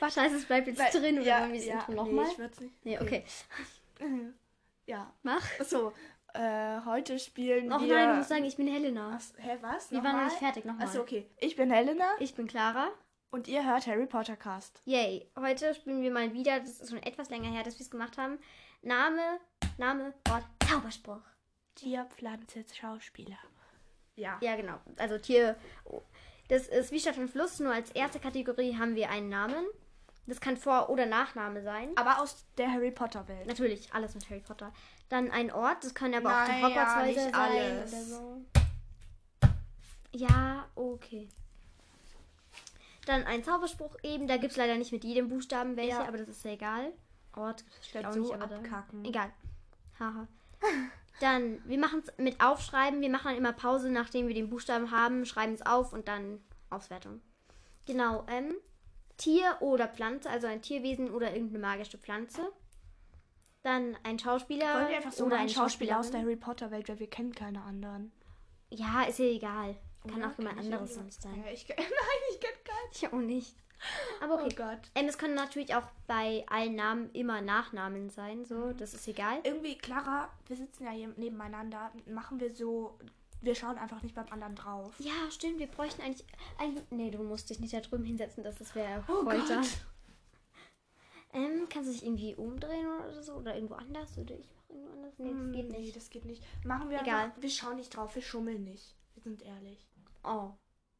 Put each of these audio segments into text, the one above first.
Warte. Scheiße, es bleibt jetzt Weil- drin. Oder ja, wollen wir das ja, Intro nee, nochmal? ich würd's nicht. Nee, okay. Ja. Mach. So, äh, heute spielen Och wir... nein, du musst sagen, ich bin Helena. Was? Hä, was? Wir waren noch nicht fertig, nochmal. Achso, okay. Ich bin Helena Ich bin Clara. und ihr hört Harry Potter Cast. Yay. Heute spielen wir mal wieder, das ist schon etwas länger her, dass wir es gemacht haben. Name, Name, Ort, Zauberspruch. Tier, Pflanze, Schauspieler. Ja. Ja, genau. Also Tier. Das ist wie Stadt und Fluss, nur als erste Kategorie haben wir einen Namen. Das kann Vor- oder Nachname sein. Aber aus der Harry Potter Welt. Natürlich, alles mit Harry Potter. Dann ein Ort, das können aber auch die Hogwarts-Häuser nicht sein alles. oder so. Ja, okay. Dann ein Zauberspruch eben, da gibt es leider nicht mit jedem Buchstaben welche, Ja. aber das ist ja egal. Ort steht werd auch so nicht, aber da, abkacken. egal. Haha. Dann, wir machen es mit Aufschreiben. Wir machen dann immer Pause, nachdem wir den Buchstaben haben, schreiben es auf und dann Auswertung. Genau, ähm, Tier oder Pflanze, also ein Tierwesen oder irgendeine magische Pflanze. Dann ein Schauspieler Wollen wir einfach so oder machen, eine Schauspieler aus der. Harry Potter Welt, weil wir kennen keine anderen. Ja, ist ja egal. Kann Oder? auch jemand anderes sonst sein. Ja, ich nein, ich kenne keinen. Ich auch nicht. Aber Oh okay. Gott. Ähm, es können natürlich auch bei allen Namen immer Nachnamen sein, so, Mhm. das ist egal. Irgendwie, Clara, wir sitzen ja hier nebeneinander. Machen wir so. Wir schauen einfach nicht beim anderen drauf. Ja, stimmt, wir bräuchten eigentlich. eigentlich nee, du musst dich nicht da drüben hinsetzen, das, das wäre Oh Folter. Gott. Ähm, kannst du dich irgendwie umdrehen oder so? Oder irgendwo anders? Oder ich mache irgendwo anders? Nee, das geht Nee, nicht. das geht nicht. Machen wir Egal. einfach. Wir schauen nicht drauf, wir schummeln nicht. Wir sind ehrlich. Oh,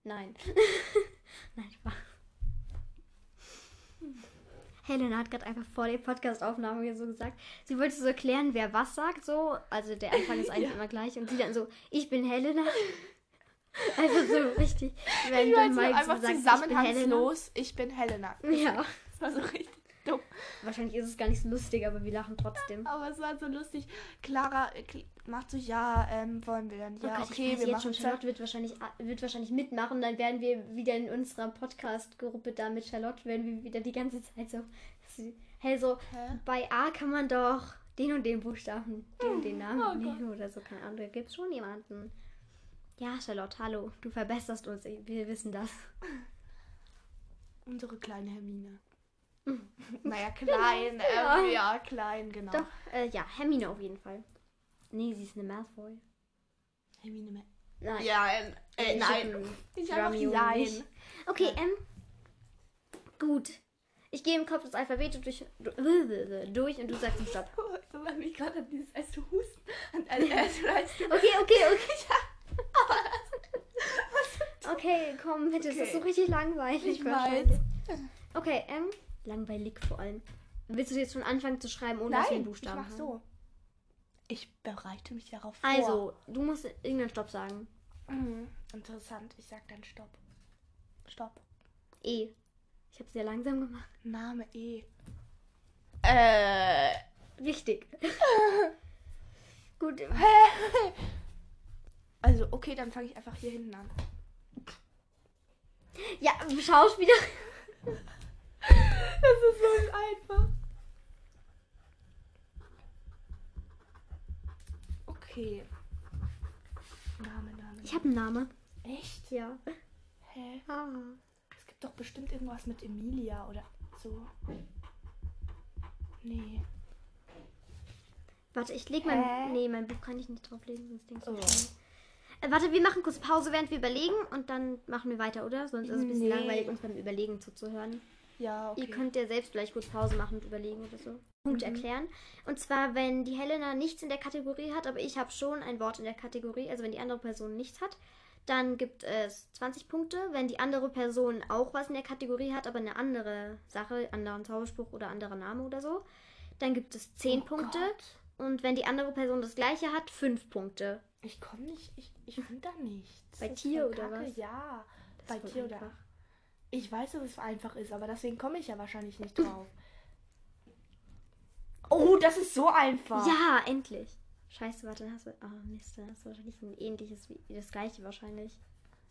nein. nein, Spaß. Helena hat gerade einfach vor der Podcast-Aufnahme so gesagt, sie wollte so erklären, wer was sagt, so. Also der Anfang ist eigentlich immer gleich. Und sie dann so, ich bin Helena. Also so richtig. Wenn Ich dann Mike einfach so sagt, ich bin zusammenhangslos. Ich bin Helena. Ja. Das war so richtig dumm. Wahrscheinlich ist es gar nicht so lustig, aber wir lachen trotzdem. Aber es war so lustig. Clara äh, macht so, ja, ähm, wollen wir dann. Ja, oh Gott, okay, wir jetzt machen schon, Charlotte wird wahrscheinlich, wird wahrscheinlich mitmachen. Dann werden wir wieder in unserer Podcast-Gruppe da mit Charlotte, werden wir wieder die ganze Zeit so, hey, so, Hä? bei A kann man doch den und den Buchstaben, den und den Namen Oh nehmen oder so, keine Ahnung, da gibt es schon jemanden. Ja, Charlotte, hallo, du verbesserst uns, wir wissen das. Unsere kleine Hermine. naja, klein. Ja. Ähm, ja, klein, genau. Doch, äh, ja, Hermine auf jeden Fall. Nee, sie ist eine Malfoy. Hermine. Me- Nein. Ja, ähm, äh, nein. Ich einfach Romeo Nein. nicht. Okay, ähm. Gut. Ich gehe im Kopf das Alphabet durch, durch und du sagst einen Stopp. Ich erinnere mich gerade an dieses, als du husten. Als, als du, Okay, okay, okay. Okay, komm, bitte, es ist so Okay. richtig langweilig. ich weiß. wahrscheinlich. Okay, ähm, langweilig vor allem. Willst du jetzt schon anfangen zu schreiben, ohne dass wir einen Nein, ich Buchstaben mach haben? so. Ich bereite mich darauf vor. Also, du musst irgendeinen Stopp sagen. Mhm. Interessant. Ich sag dann Stopp. Stopp. E. Ich habe sehr langsam gemacht. Name E. Äh. Richtig. Gut. Also, okay, dann fange ich einfach hier hinten an. Ja, Schauspieler. Das ist so einfach. Okay. Name, Name. Ich habe einen Namen. Echt? Ja. Hä? Ah. Es gibt doch bestimmt irgendwas mit Emilia oder so. Nee. Warte, ich leg mein. Hä? Nee, mein Buch kann ich nicht drauflegen, sonst denkst du Oh. Äh, warte, wir machen kurz Pause, während wir überlegen und dann machen wir weiter, oder? Sonst ist es ein bisschen Nee. langweilig, uns beim Überlegen zuzuhören. Ja, okay. Ihr könnt ja selbst gleich kurz Pause machen und überlegen oder so. Punkt Mhm. erklären. Und zwar, wenn die Helena nichts in der Kategorie hat, aber ich habe schon ein Wort in der Kategorie, also wenn die andere Person nichts hat, dann gibt es 20 Punkte. Wenn die andere Person auch was in der Kategorie hat, aber eine andere Sache, anderen Zauberspruch oder anderer Name oder so, dann gibt es 10 Oh Punkte. Gott. Und wenn die andere Person das gleiche hat, 5 Punkte. Ich komme nicht, ich, ich finde da nichts. Bei Tier oder kacke. was? Ja, Das bei Tier oder. einfach. Ich weiß, dass es einfach ist, aber deswegen komme ich ja wahrscheinlich nicht drauf. Oh, das ist so einfach. Ja, endlich. Scheiße, warte, dann hast du. Oh, Mist, dann hast du wahrscheinlich ein ähnliches wie das gleiche wahrscheinlich.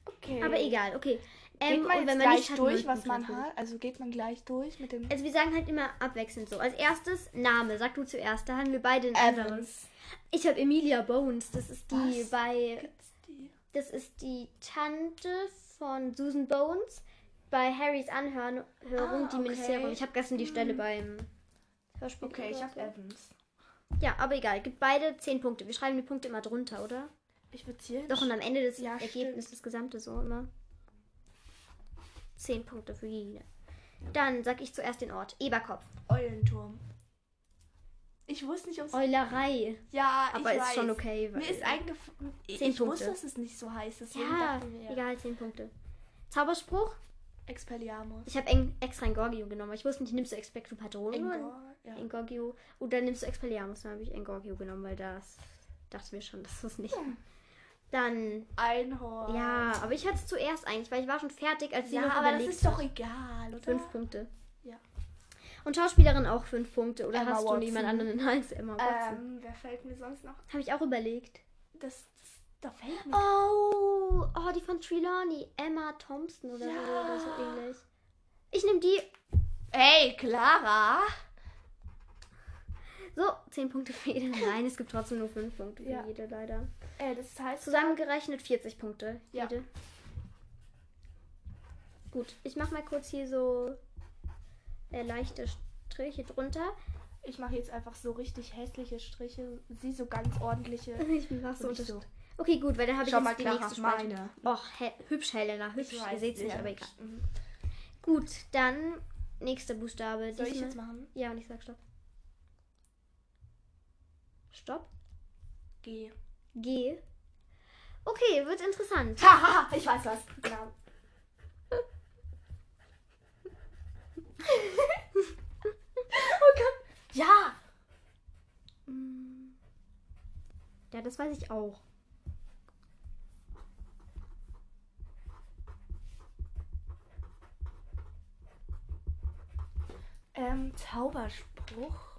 Okay. Aber egal, okay. Ähm, Geht man und wenn man gleich nicht hat, durch, was man hat? Also geht man gleich durch mit dem Also wir sagen halt immer abwechselnd so. Als erstes Name, sag du zuerst. Da haben wir beide ein anderes. Evans. Ich habe Emilia Bones. Das ist die Was? bei. Die? Das ist die Tante von Susan Bones bei Harrys Anhörung Ah, die okay. Ministerium. Ich habe gestern die Stelle beim Hörspiel. Okay, ich gehört. hab Evans. Ja, aber egal. Gibt beide 10 Punkte. Wir schreiben die Punkte immer drunter, oder? Ich würde hier. Doch, und am Ende des Ja, Ergebnisses, das Gesamte so immer. 10 Punkte für jede. Dann sag ich zuerst den Ort. Eberkopf. Eulenturm. Ich wusste nicht, ob es. Eulerei. Ja, Aber ich ist weiß. schon okay. Mir ist eingefallen. Ich, ich wusste, Punkte. dass es nicht so heißt. Deswegen Ja, egal, 10 Punkte. Zauberspruch. Expelliarmus. Ich habe extra Engorgio genommen. Ich wusste nicht, nimmst du Expecto Patronum? Engor. Ja. Engorgio. Oder nimmst du Expelliarmus? Dann habe ich Engorgio genommen, weil das dachte mir schon, dass du es nicht. Dann, Einhorn. ja, aber ich hatte es zuerst eigentlich, weil ich war schon fertig, als sie Ja, noch aber das überlegt ist doch egal, oder? Fünf Punkte. Ja. Und Schauspielerin auch fünf Punkte. Oder Emma hast du Watson. niemand anderen als Emma Watson? Ähm, wer fällt mir sonst noch? Habe ich auch überlegt. Das, das da fällt mir. Oh, oh, die von Trelawney. Emma Thompson oder, Ja. so, oder so ähnlich. Ich nehme die. Hey, Clara! So, zehn Punkte für jede. Nein, es gibt trotzdem nur fünf Punkte für Ja. jede, leider. Äh, das heißt. Zusammengerechnet 40 Punkte. Ja. Jede. Gut, ich mache mal kurz hier so äh, leichte Striche drunter. Ich mache jetzt einfach so richtig hässliche Striche. Sie so ganz ordentliche. Ich mach so so. Okay, gut, weil dann habe ich Schau jetzt mal, die nächste Spalte. meine. Och, he hübsch, Helena, hübsch. Ihr seht es nicht, aber egal. Mhm. Gut, dann nächster Buchstabe. Soll ich jetzt machen? Ja, und ich sag Stopp. Stopp. G. G. Okay, wird interessant. Haha, ich weiß was. Genau. oh Gott. Ja. Ja, das weiß ich auch. Ähm, Zauberspruch.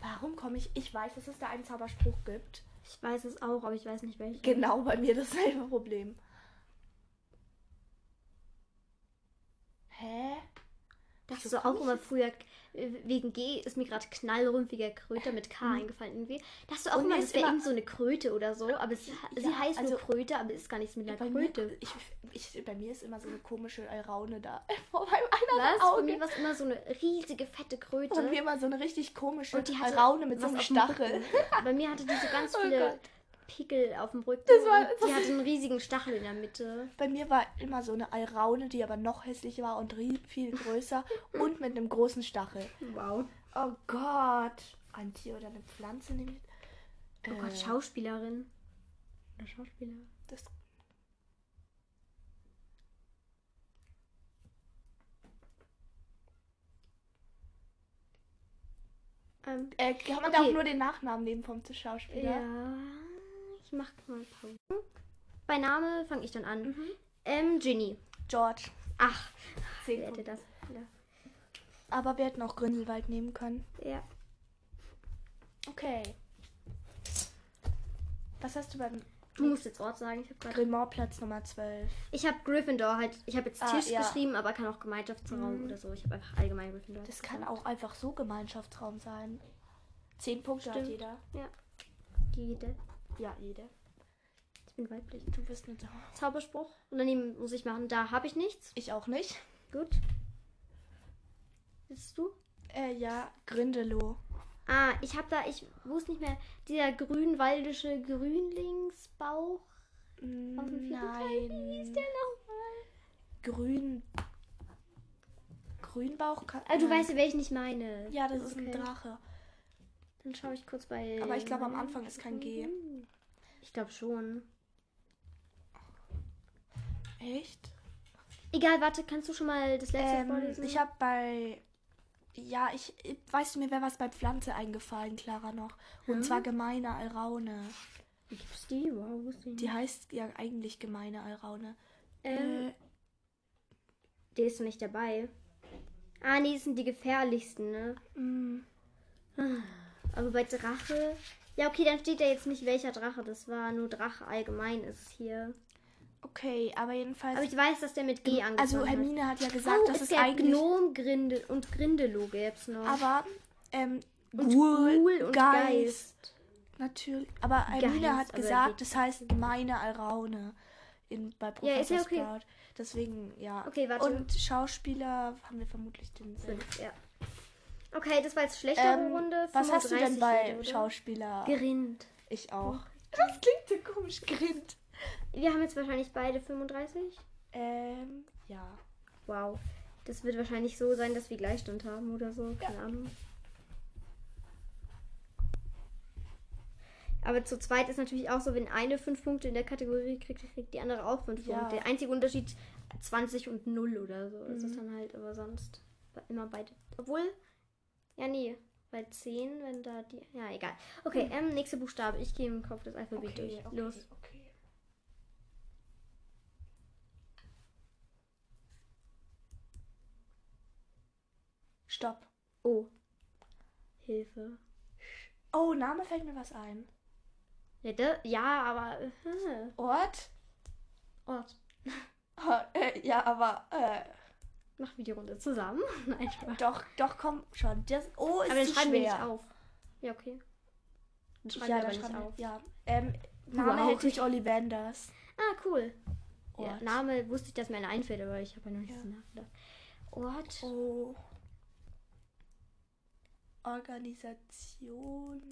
Warum komme ich? Ich weiß, dass es da einen Zauberspruch gibt. Ich weiß es auch, aber ich weiß nicht welchen. Genau bei mir dasselbe Problem. Hä? Das ist komm auch immer früher, äh, wegen G ist mir gerade knallrümpfiger Kröte mit K eingefallen irgendwie. Das ist auch Mhm. Und immer, das wäre irgend so eine Kröte oder so, aber es, sie Ja, heißt also- nur Kröte, aber ist gar nichts mit einer Bei mir, Kröte. ich, ich, bei mir ist immer so eine komische Alraune da vor meinem einen Was? Bei Auge. mir war es immer so eine riesige, fette Kröte. Und mir immer so eine richtig komische Und die hatte Alraune mit so einem Stachel. Bei mir hatte die so ganz Oh viele Gott. Pickel auf dem Rücken. Das war- und die hatte einen riesigen Stachel in der Mitte. Bei mir war immer so eine Alraune, die aber noch hässlicher war und viel größer und mit einem großen Stachel. Wow. Oh Gott. Ein Tier oder eine Pflanze nehme ich. Oh Äh, Gott, Schauspielerin. Oder Schauspieler. Das Ähm, äh, kann man da Okay. auch nur den Nachnamen nehmen vom Schauspieler? ja. Ich mach mal Pause. Bei Name fange ich dann an. Mhm. Ähm, Ginny. George. Ach, Zehn wer hätte das? Ja. Aber wir hätten auch Grindelwald nehmen können. ja. Okay. Was hast du beim Du musst jetzt Ort sagen. Ich habe gerade. Platz Nummer 12? Ich habe Gryffindor halt. Ich habe jetzt Ah, Tisch ja. geschrieben, aber kann auch Gemeinschaftsraum Mhm. oder so. Ich habe einfach allgemein Gryffindor. Das kann auch einfach so Gemeinschaftsraum sein. Zehn Punkte hat Stimmt. jeder. Jede. Ja, jede. Ich bin weiblich. Du bist eine Zauberspruch. Und daneben muss ich machen. Da habe ich nichts. Ich auch nicht. Gut. Bist du? Äh, ja, Grindelow. Ah, ich habe da, ich wusste nicht mehr, dieser grünwaldische Grünlingsbauch. dem vierten Teil, Wie hieß der Nein. nochmal? Grün. Grünbauch kann. Ah, du Nein. weißt, welchen ich meine. Ja, das ist Okay. ein Drache. Dann schaue ich kurz bei. Aber ich glaube, am Anfang ist kein G. Ich glaube schon. Echt? Egal, warte, kannst du schon mal das letzte Ähm, vorlesen? ich habe bei. Ja, ich. Weißt du, mir wäre was bei Pflanze eingefallen, Clara noch. Und Hm? zwar gemeine Alraune. Wie gibt's die? Wow, wusste ich Die nicht. heißt ja eigentlich gemeine Alraune. Ähm, Äh, die ist noch nicht dabei. Ah, nee, das sind die gefährlichsten, ne? mh, Aber bei Drache. Ja, okay, dann steht da jetzt nicht welcher Drache. Das war nur Drache allgemein ist es hier. okay, aber jedenfalls. Aber ich weiß, dass der mit G angefangen also hat. Hermine hat ja gesagt, oh, dass es es eigentlich. Gnom, Grindel und Grindelow gäb's noch. Aber ähm, und Ghoul, Ghoul und Geist. Geist. Natürlich. Aber Hermine Geist, hat gesagt, das heißt gemeine Alraune. in, bei Ja, Professor ist ja okay. Sprout. Deswegen, ja. Okay, warte. Und Schauspieler haben wir vermutlich den Fünf, ja. Okay, das war jetzt schlechtere Ähm, Runde. was hast du denn 35 bei oder? Schauspieler? Gerind. ich auch. Das klingt so komisch. Grind. Wir haben jetzt wahrscheinlich beide 35. Ähm, ja. Wow. Das wird wahrscheinlich so sein, dass wir Gleichstand haben oder so. Keine Ahnung. Aber zu zweit ist natürlich auch so, wenn eine fünf Punkte in der Kategorie kriegt, kriegt die andere auch fünf Ja. Punkte. Der einzige Unterschied 20 und 0 oder so. Das Mhm. ist dann halt aber sonst immer beide. Obwohl, ja nee, bei 10, wenn da die. Ja, egal. Okay, ähm, nächster Buchstabe. Ich gehe im Kopf das Alphabet Okay, durch. okay, Los. okay. Stopp. Oh. Hilfe. Oh, Name fällt mir was ein. Ja, ja aber. Äh, Ort? Ort. Oh, äh, ja, aber äh, Machen wir die Runde zusammen? Nein, Spaß. doch, doch, komm schon. Das O ist Aber dann zu schreiben schwer. wir nicht auf. Ja, okay. Dann schreiben ja, wir aber nicht schreiben auf. Ja. Ähm, Name Wow. hält sich Ollivanders. Ah, cool. Ja. Name wusste ich, dass mir einer einfällt, aber ich habe ja noch nicht Ja. nachgedacht. Ort. Oh. Organisation.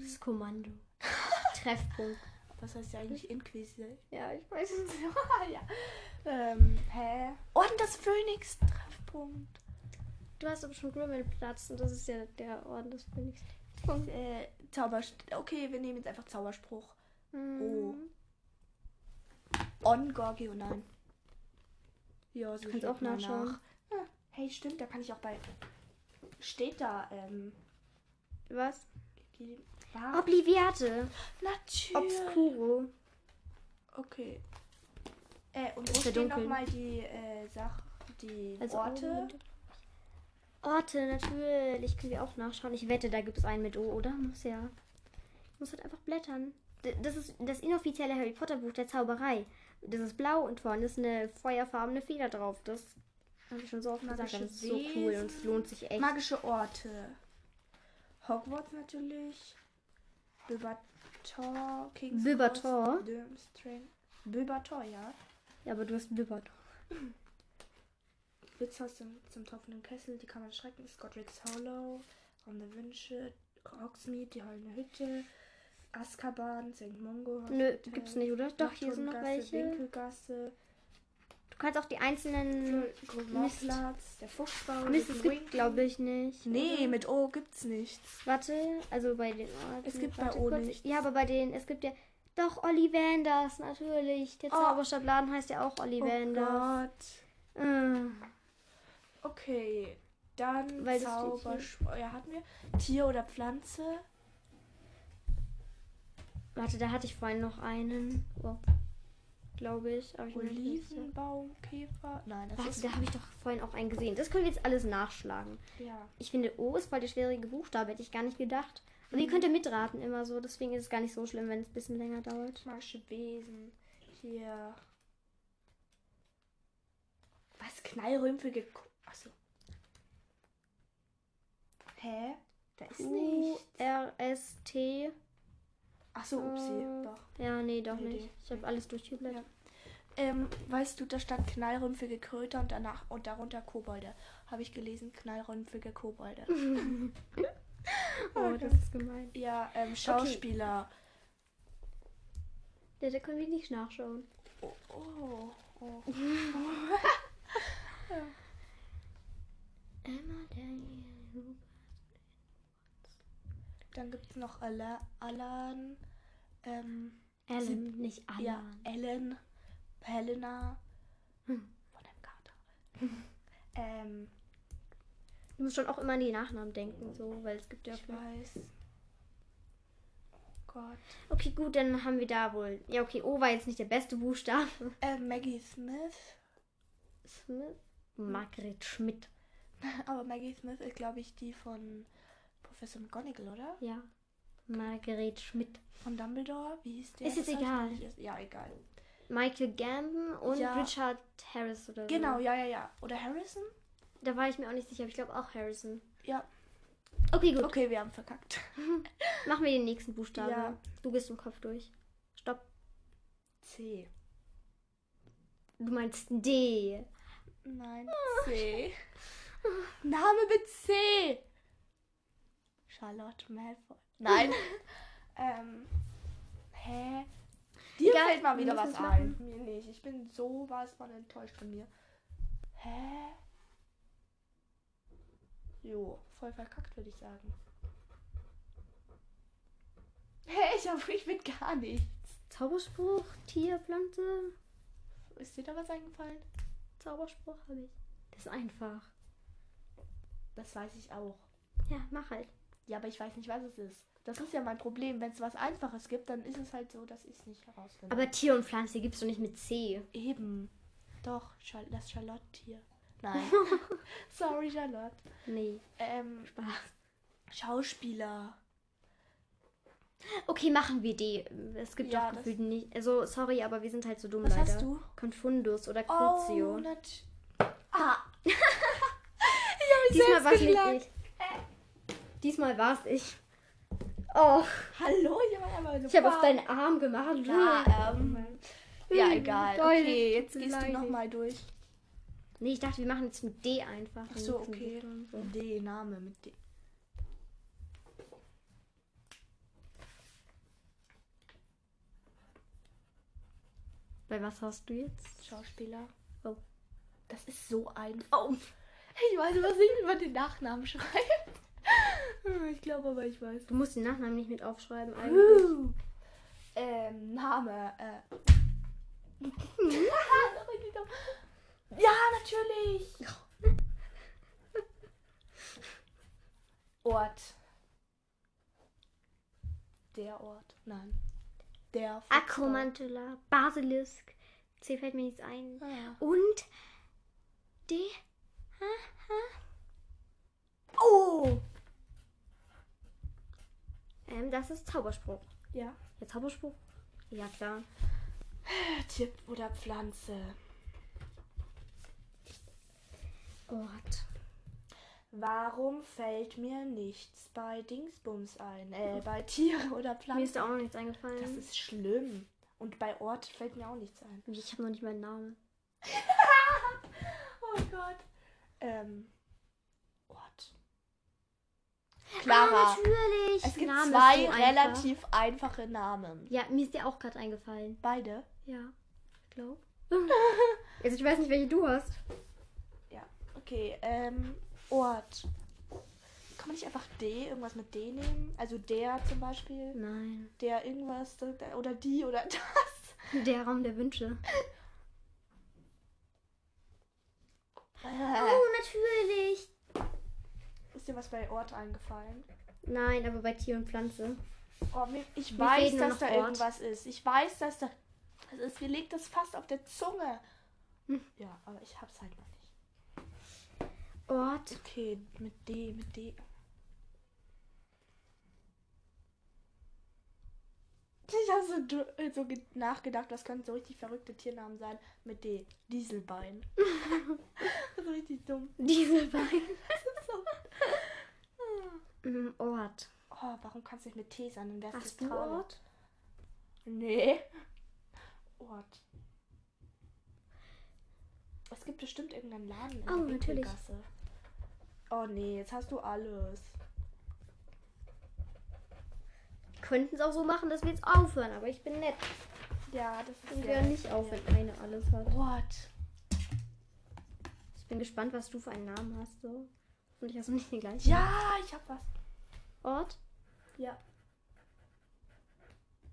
Das Kommando. Treffpunkt. Was heißt ja eigentlich Inquisition? Ja, ich weiß es nicht. ja. Ähm, hä? Orden des Phönix. Treffpunkt. Du hast aber schon Grimmelplatz und das ist ja der Orden des Phönix. Punkt. Äh, Zauberspruch. Okay, wir nehmen jetzt einfach Zauberspruch. Oh. Hm. On Gorgio, nein. Ja, so Kannst auch nachschauen. Nach. Ah, hey, stimmt, da kann ich auch bei. Steht da, ähm. Was? Ah, Obliviate. natürlich. Obscuro. Okay. Äh, und wo stehen nochmal die äh, Sachen, die Also Orte? Orte, natürlich. Können wir auch nachschauen. Ich wette, da gibt es einen mit O, oder? Muss ja. Ich muss halt einfach blättern. Das ist das inoffizielle Harry Potter Buch der Zauberei. Das ist blau und vorne ist eine feuerfarbene Feder drauf. Das habe ich schon so oft gesagt. Magische aber Das ist so cool und es lohnt sich echt. Magische Orte. Hogwarts natürlich. Bilbator, King's Bilbator? Bilbator, ja. Ja, aber du hast Bibbert. Witzhaus zum, zum tropfenden Kessel, die Kammer des Schreckens, Godric's Hollow, Raum der Wünsche, Hogsmeade, die Heulende Hütte, Azkaban, St. Mungo. Nö, gibt's nicht, oder? Doch, hier sind noch welche. Winkelgasse, Du kannst auch die einzelnen. Grumorplatz, der Fuchsbau. Mist, es gibt, glaube ich, nicht. Nee, oder? mit O gibt's nichts. Warte, also bei den Orten. Es gibt bei warte O kurz. nichts. Ja, aber bei den, es gibt ja. Doch, Ollivanders, natürlich. Der Oh. Zauberstabladen heißt ja auch Oh Ollivanders. Gott. Äh, Okay, dann Weil Zauberspruch. Ja, hatten wir. Tier oder Pflanze? warte, da hatte ich vorhin noch einen. Oh. Glaube ich. Aber ich bin mir nicht sicher. Olivenbaum, Käfer. Nein, das Warte, da habe ich doch vorhin auch einen gesehen. Das können wir jetzt alles nachschlagen. Ja. Ich finde, O ist voll der schwierige Buchstabe, hätte ich gar nicht gedacht. Und ihr könnt ja mitraten immer so, deswegen ist es gar nicht so schlimm, wenn es ein bisschen länger dauert. Magische Wesen. Hier. Was? Knallrümpfige. Achso. Hä? Da ist nicht. R, S, T. Achso, upsi. Äh, Doch. Ja, nee, doch Nee, nicht. Ich habe alles durchgeblättert. Ähm, weißt du, da stand knallrümpfige Kröter und danach und darunter Kobolde. Habe ich gelesen, knallrümpfige Kobolde. Oh, das ist gemein. ja, ähm, Schauspieler. Ja, da können wir nicht nachschauen. Oh, oh, oh. Emma, Daniel. Dann gibt es noch Ala Alan. Ähm, Alan, nicht Alan. ja, Ellen. Helena. Hm. Von dem Kater. ähm, Du musst schon auch immer an die Nachnamen denken, so, weil es gibt ja. ich weiß. Oh Gott. Okay, gut, dann haben wir da wohl. Ja, okay, O war jetzt nicht der beste Buchstabe. Äh, Maggie Smith. Smith. Margret Schmidt. Aber Maggie Smith ist, glaube ich, die von Professor McGonagall, oder? Ja. Margret Schmidt. Von Dumbledore? Wie hieß der? Ist jetzt ich egal. nicht- Ja, egal. Michael Gambon und Ja. Richard Harris oder so. Genau, ja, ja, ja. Oder Harrison? Da war ich mir auch nicht sicher, aber ich glaube auch Harrison. Ja. Okay, gut. Okay, wir haben verkackt. Machen wir den nächsten Buchstaben. Ja. Du gehst im Kopf durch. Stopp. C. Du meinst D. Nein, C. Name mit C. Charlotte Malfoy. Nein. ähm, hä? Dir Egal, fällt mal wieder was ein. Mir nicht. Ich bin sowas von enttäuscht von mir. Hä? Jo, voll verkackt, würde ich sagen. Hä, ich hab ich mit gar nichts. Zauberspruch, Tier, Pflanze. Ist dir da was eingefallen? Zauberspruch habe ich. Das ist einfach. Das weiß ich auch. Ja, mach halt. Ja, aber ich weiß nicht, was es ist. Das ist ja mein Problem. Wenn es was Einfaches gibt, dann ist es halt so, dass ich es nicht herausfinde. Aber Tier und Pflanze gibst du nicht mit C. eben. Doch, das Charlotte-Tier. Nein. Sorry, Charlotte. Nee, Ähm, Spaß. Schauspieler. Okay, machen wir D. Es gibt Ja, doch gefühlt nicht. Also, sorry, aber wir sind halt so dumm Was leider. hast du? Confundus oder Oh, Crucio. nat Ah. Diesmal war es nicht ich. Diesmal war es ich. Oh, Hallo, ich habe einmal ich habe auf deinen Arm gemacht. Ja, ähm, ja, egal. Geil, Okay, jetzt gehst du nochmal durch. Nee, ich dachte, wir machen jetzt mit D einfach. Ach so, okay. So. D, Name mit D. Bei was hast du jetzt? Schauspieler. Oh. Das ist so einfach. Oh. Ich weiß, was ich über den Nachnamen schreibe. Ich glaube aber, ich weiß. Du musst den Nachnamen nicht mit aufschreiben eigentlich. Ähm, Name. Äh. ja, natürlich. Ort. Der Ort. Nein. Der. Akromantula, Basilisk. C fällt mir nichts ein. Ah. Und D. Oh. Ähm, das ist Zauberspruch. Ja. Ja, Zauberspruch? Ja, klar. Tier oder Pflanze. Ort. Warum fällt mir nichts bei Dingsbums ein? Äh, bei Tiere oder Mir ist Pflanzen? da auch noch nichts Das eingefallen. ist schlimm. Und bei Ort fällt mir auch nichts ein. Ich habe noch nicht meinen Namen. Oh Gott. Ähm. Ort. Clara. Ah, natürlich. es gibt Name zwei so einfach. relativ einfache Namen. Ja, mir ist der auch gerade eingefallen. Beide? Ja, ich glaube. also ich weiß nicht, welche du hast. Ja. Okay, ähm. Ort. Kann man nicht einfach D, irgendwas mit D nehmen? Also der zum Beispiel. Nein. Der irgendwas. Oder die oder das. Der Raum der Wünsche. Ist dir was bei Ort eingefallen? Nein, aber bei Tier und Pflanze. Oh, ich Mir weiß, dass da Ort. irgendwas ist. Ich weiß, dass da. Es ist, mir liegt das fast auf der Zunge. Hm. Ja, aber ich hab's halt noch nicht. Ort. Okay, mit D, mit D. Ich habe so, so ge- nachgedacht, das könnten so richtig verrückte Tiernamen sein. Mit D. Dieselbein. das ist richtig dumm. Dieselbein. So. Mm, Ort. Oh, warum kannst du nicht mit T sein? Dann wär's Hast du Zentrale. Ort? Nee. Ort. Es gibt bestimmt irgendeinen Laden in Oh, der natürlich. Oh nee, jetzt hast du alles. Könnten es auch so machen, dass wir jetzt aufhören, aber ich bin nett. Ja, das ist sehr hören nicht auf, wenn eine alles hat. Ort. Ich bin gespannt, was du für einen Namen hast. So. Und ich hast nicht den gleichen. Ja, ich hab was. Ort? Ja.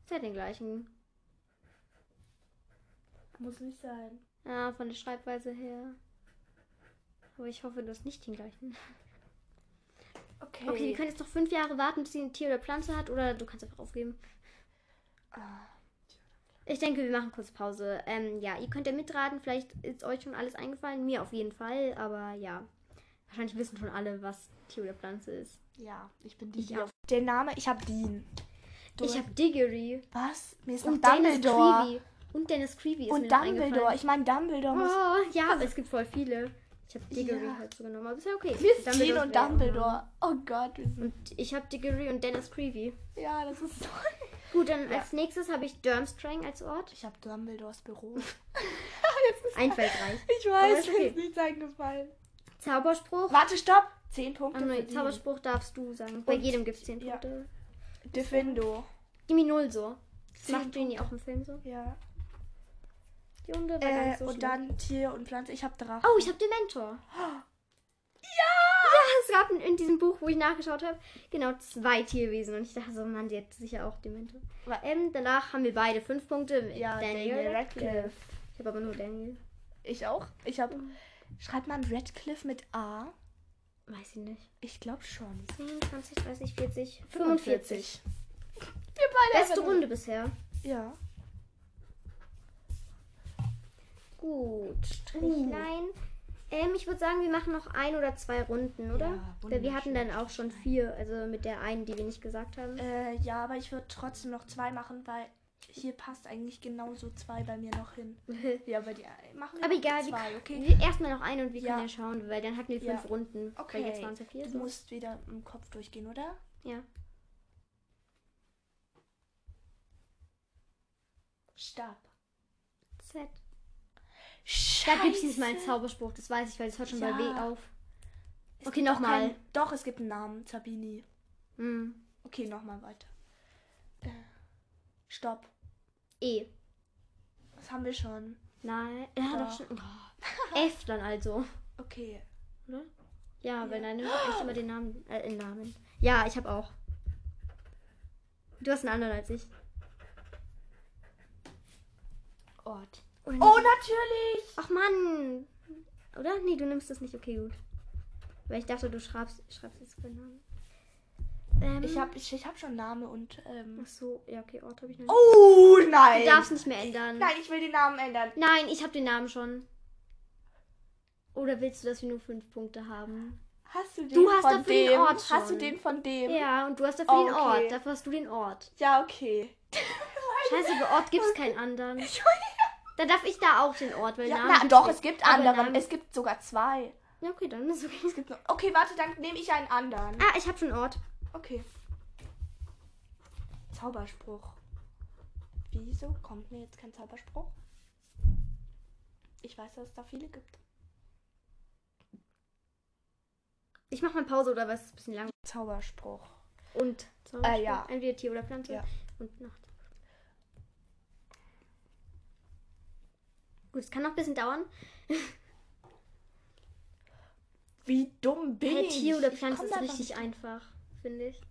Ist ja den gleichen. Muss nicht sein. Ja, von der Schreibweise her. Aber ich hoffe, du hast nicht den gleichen. Okay. Okay, wir können jetzt noch fünf Jahre warten, bis sie ein Tier oder Pflanze hat, oder du kannst einfach aufgeben. Ah, Ich denke, wir machen kurz Pause. Ähm, ja, ihr könnt ja mitraten. Vielleicht ist euch schon alles eingefallen. Mir auf jeden Fall. Aber ja, wahrscheinlich wissen schon alle, was Tier oder Pflanze ist. ja, ich bin die. Ich auch. Der Name, ich hab Dean. Du- Ich habe Diggory. Was? Mir ist noch Und Dennis Dumbledore. Creevy. Und Dennis Creevy ist mir Und noch Dumbledore. eingefallen. Ich meine, Dumbledore muss. Oh, ja, aber es gibt voll viele. Ich habe Diggory Ja. halt so genommen, aber ist ja okay. Mir ist Dumbledore Dean und Dumbledore. Oh Gott. wir sind- Und ich habe Diggory und Dennis Creevy. Ja, das ist so. Gut, dann Ja. als nächstes habe ich Durmstrang als Ort. Ich habe Dumbledores Büro. Einfallsreich. Ich weiß, ist mir okay. ist nichts eingefallen. Zauberspruch. Warte, stopp. Zehn Punkte. Oh, für nein. Zauberspruch darfst du sagen. Bei Und- jedem gibt es 10 ja. Punkte. Diffindo. Gib mir null so. Das macht Genie auch im Film so. Ja. Die Hunde Äh, so und schlecht. dann Tier und Pflanze. Ich hab Drachen. Oh, ich habe Dementor. Ja! Es gab in, diesem Buch, wo ich nachgeschaut habe, genau zwei Tierwesen. Und ich dachte so, Mann, die hat sicher auch Dementor. Ähm, danach haben wir beide fünf Punkte. Ja, Daniel Radcliffe. Ich habe aber nur Daniel. Ich auch. Ich hab. Schreibt man Radcliffe mit A? Weiß ich nicht. Ich glaube schon. 10, 20, 30, 40, 45. Wir beide. Beste Runde bisher. Ja. Gut. Strichlein. Ähm, ich würde sagen, wir machen noch ein oder zwei Runden, oder? Ja, Weil wir hatten dann auch schon vier, also mit der einen, die wir nicht gesagt haben. Äh, ja, aber ich würde trotzdem noch zwei machen, weil hier passt eigentlich genauso zwei bei mir noch hin. Ja, aber die machen wir Aber egal, zwei, okay? erstmal noch eine und wir Ja. können ja schauen, weil dann hatten wir fünf Ja. Runden. Okay. Weil jetzt waren es ja vier. Du So. musst wieder im Kopf durchgehen, oder? Ja. Stab. Z. Scheiße. Da gibt es diesmal einen Zauberspruch, das weiß ich, weil das hört schon bei W Ja. auf. Es Okay, nochmal. Doch, es gibt einen Namen. Sabini. Hm. Okay, nochmal weiter. Stopp. E. Das haben wir schon. Nein. Ja, doch Doch. schon. Oh. F dann also. Okay. Oder? Ja, weil Ja. dann nimmt echt immer den Namen. Äh, den Namen. Ja, ich habe auch. Du hast einen anderen als ich. Ort. Oh, nicht? natürlich! Ach Mann. Oder? Nee, du nimmst das nicht. Okay, gut. Weil ich dachte, du schreibst, schreibst jetzt keinen Namen. Ähm, Ich habe ich, ich hab schon Name und. Ähm, Ach so, ja, okay, Ort habe ich noch nicht. oh, nein! Du darfst nicht mehr ändern. Nein, ich will den Namen ändern. Nein, ich habe den Namen schon. Oder willst du, dass wir nur fünf Punkte haben? Hast du den Du hast von dafür den dem? Ort Hast du schon. den von dem? Ja, und du hast dafür den Okay. Ort. Dafür hast du den Ort. Ja, okay. Scheiße, bei Ort gibt es keinen anderen. Dann darf ich da auch den Ort, weil Ja, Namen na, doch, es gibt andere. Namen- Es gibt sogar zwei. Ja, okay, dann ist okay. Es gibt noch, okay, warte, dann nehme ich einen anderen. Ah, ich habe schon Ort. Okay. Zauberspruch. Wieso kommt mir jetzt kein Zauberspruch? Ich weiß, dass es da viele gibt. Ich mache mal Pause oder was? Ist ein bisschen lang. Zauberspruch. Und Zauberspruch. Äh, ja. Entweder Tier oder Pflanze. Ja. Und Nacht. Gut, es kann noch ein bisschen dauern. Wie dumm bin Hey, ich? Tier oder Pflanze ist richtig einfach, finde ich.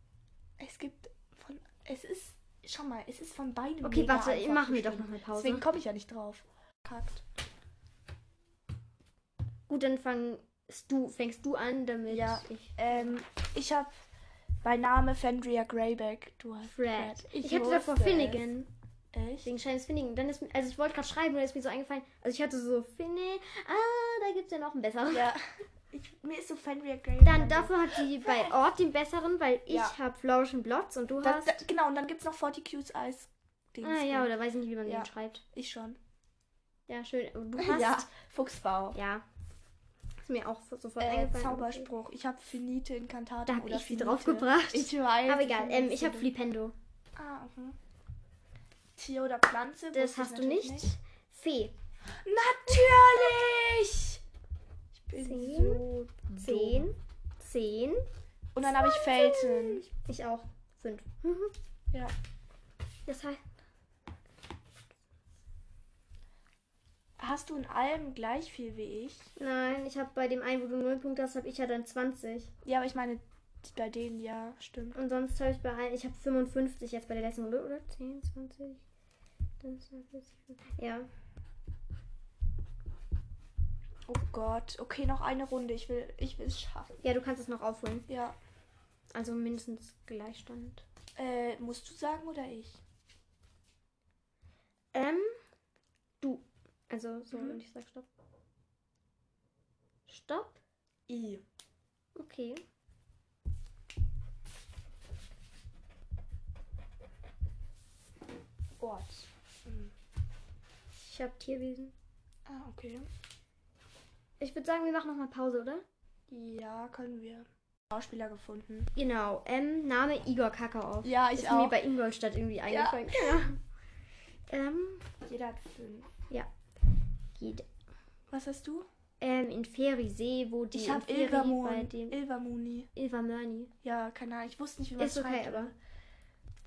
Es gibt von. Es ist. Schau mal, es ist von beiden. Okay, warte, machen wir doch noch eine Pause. Deswegen komme ich ja nicht drauf. Kackt. Gut, dann fangst du, fängst du an, damit Ja. ich. Ähm, ich habe bei Name Fendria Greyback. Du hast Fred. Fred. Ich, hatte davor. Finnegan. Echt? Wegen Shines Finnegan. Dann ist, also ich wollte gerade schreiben, und ist mir so eingefallen. Also ich hatte so Finne. Ah, da gibt es ja noch einen besseren. Ja. Ich, mir ist so Fendria Greyback. Dann dafür hat sie bei Ort den besseren, weil ich Ja. habe Flauschen Blotz und du Das, hast. das, genau, und dann gibt es noch 40 Q's Eis. ah ja, oder weiß ich nicht, wie man Ja. den schreibt. Ich schon. Ja, schön. Und du hast. Ja, Fuchsbau. Ja. Ist mir auch sofort Äh, eingefallen. Zauberspruch. Ich habe Finite Incantatum Da habe ich sie Finite. draufgebracht. Ich weiß. Aber egal, ähm, ich habe Flip. Flipendo. Ah, mhm. Tier oder Pflanze? Das hast du natürlich nicht. Fee. Natürlich! Zehn, so Zehn. dumm. Zehn. Und dann habe ich Felsen. Ich auch. Fünf. Ja. Das heißt. Hast du in allem gleich viel wie ich? Nein, ich habe bei dem einen, wo du 0 Punkte hast, habe ich ja dann 20. Ja, aber ich meine, bei denen ja, stimmt. Und sonst habe ich bei allen, ich habe 55 jetzt bei der letzten Runde, oder? 10, 20. Das ist 40. Ja. Oh Gott. Okay, noch eine Runde. Ich will, ich will es schaffen. Ja, du kannst es noch aufholen. Ja. Also mindestens Gleichstand. Äh, musst du sagen oder ich? Ähm, du. Also so, Mhm. und ich sag Stopp. Stopp. I. Okay. Ort. Hm. Ich habe Tierwesen. Ah, okay. Ich würde sagen, wir machen noch mal Pause, oder? Ja, können wir. Schauspieler gefunden. Genau. Ähm, Name Igor Kakaoff. Ja, ich ist mir auch. bei Ingolstadt irgendwie eingefallen. Ja. ähm, Jeder hat fünf. Geht. Was hast du? Ähm, in Ferisee, wo die ich habe Ilvermoni. Ilvermoni. Ilvermörni. Ja, keine Ahnung. Ich wusste nicht, wie man Ist es okay, schreibt. aber-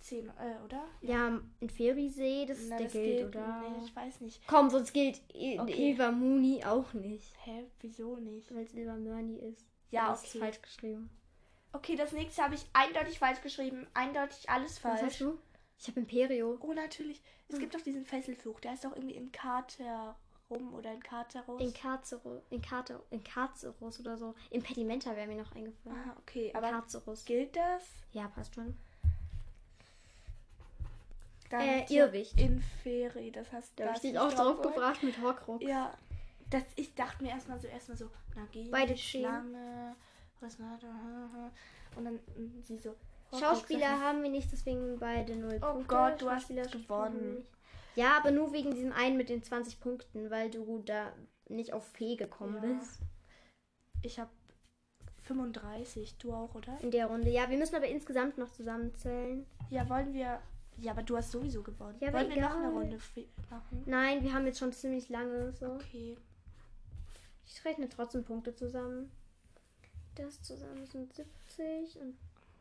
Zehn, äh, oder? Ja, in Ferisee, das, Na, der das gilt, gilt- oder? Nee, ich weiß nicht. Komm, sonst gilt I Okay. Ilvermuni auch nicht. Hä, wieso nicht? Weil es Ilvermörni ist. Ja, Das ist okay. falsch geschrieben. Okay, das nächste habe ich eindeutig falsch geschrieben. Eindeutig alles Was hast falsch. du? Ich habe Imperio. Oh, natürlich. Es Hm. gibt doch diesen Fesselfluch. Der ist doch irgendwie in Kater rum oder in Kateros. In Carcerus, in, Carter, in Carcerus oder so. Impedimenta wäre mir noch eingefallen. Ah, okay. Aber Carcerus. gilt das? Ja, passt schon. Dann Äh, Irrwicht. In Feri. Das hast Da habe ich dich auch drauf gebracht mit Horcrux. Ja. Das, ich dachte mir erstmal so, erstmal so, Magie, Beide. Schlange, was war da? Und dann mm, sie so. Schauspieler haben wir nicht, deswegen beide 0 Oh Punkte. Gott, du hast gewonnen. Ja, aber nur wegen diesem einen mit den 20 Punkten, weil du da nicht auf Fee gekommen Ja. bist. Ich habe 35, du auch, oder? In der Runde. Ja, wir müssen aber insgesamt noch zusammenzählen. Ja, wollen wir. Ja, aber du hast sowieso gewonnen. Ja, wollen wir noch eine egal. Runde machen? Nein, wir haben jetzt schon ziemlich lange so. Okay. Ich rechne trotzdem Punkte zusammen. Das zusammen sind 70 und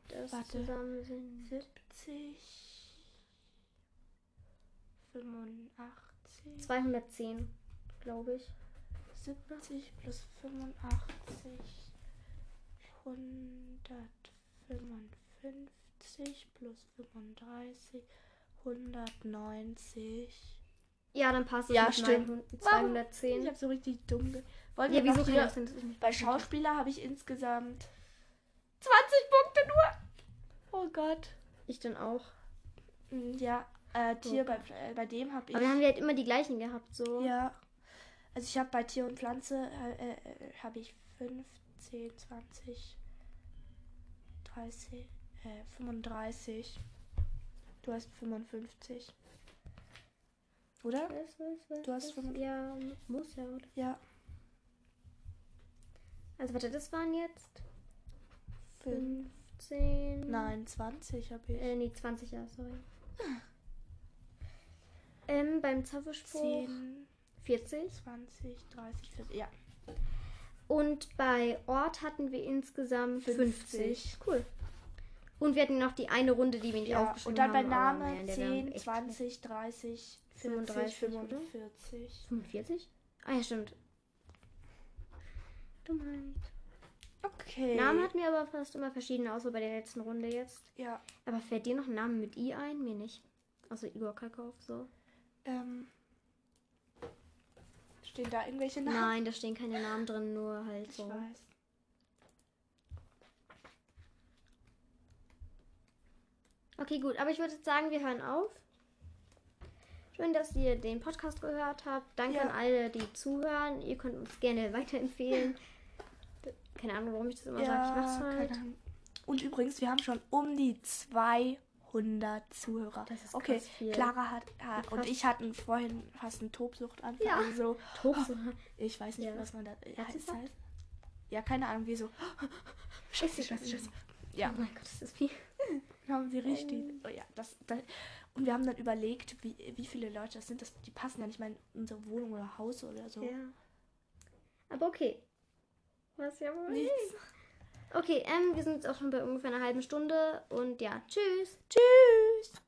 das Warte. zusammen sind 70. 85. 210, glaube ich. 70 plus 85. 155 plus 35. 190. Ja, dann passt es Ja, mit stimmt. meinen Ich 210. habe so richtig dumm. Ge Wollen Ja, wir wieso hier Bei? Schauspieler habe ich insgesamt 20 Punkte nur. Oh Gott. Ich dann auch. Mm, Ja, äh, Tier, bei, äh, bei dem habe ich. Aber dann haben wir halt immer die gleichen gehabt, so. ja. Also ich habe bei Tier und Pflanze äh, äh, habe ich 15, 20, 30, äh, 35. Du hast 55. Oder? Was, was, was, Du hast was? 55. Ja, muss ja, oder? Ja. Also warte, das waren jetzt 5. 15. Nein, 20 habe ich. Äh, nee, 20, ja, sorry. Ähm, beim Zauberspruch 10, 40. 20, 30, 40. Ja. Und bei Ort hatten wir insgesamt 50. 50. Cool. Und wir hatten noch die eine Runde, die wir nicht ja. aufgeschrieben Und dann bei haben. Name naja, in der wir haben 10, echt 20, 30, 40, 35, oder? 45. 45? Ah ja, stimmt. Dummheit. Okay. Namen hatten wir aber fast immer verschiedene, außer bei der letzten Runde jetzt. Ja. Aber fällt dir noch ein Name mit I ein? Mir nicht. Also Igor Kalkov, so. Ähm. Stehen da irgendwelche Namen? Nein, da stehen keine Namen drin, nur halt Ich so. weiß. Okay, gut. Aber ich würde jetzt sagen, wir hören auf. Schön, dass ihr den Podcast gehört habt. Danke Ja. an alle, die zuhören. Ihr könnt uns gerne weiterempfehlen. Keine Ahnung, warum ich das immer sage. Ich mach's halt. Und übrigens, wir haben schon um die 200 Zuhörer. Das ist okay, viel. Clara hat, hat und ich hatten vorhin fast einen Tobsuchtanfall. Ja. So, Tobsucht. ich weiß nicht, Ja. was man da heißt. Heißt. Ja, keine Ahnung, wieso. Scheiße, scheiße, scheiße. Ja, Oh mein Gott, das ist viel. Haben sie richtig. Oh ja, das, das, und wir haben dann überlegt, wie, wie viele Leute das sind. Das, die passen ja nicht mal in unsere Wohnung oder Haus oder so. Ja. Aber okay. Was ja wohl. Nichts. Okay, ähm, wir sind jetzt auch schon bei ungefähr einer halben Stunde und ja, tschüss. Tschüss.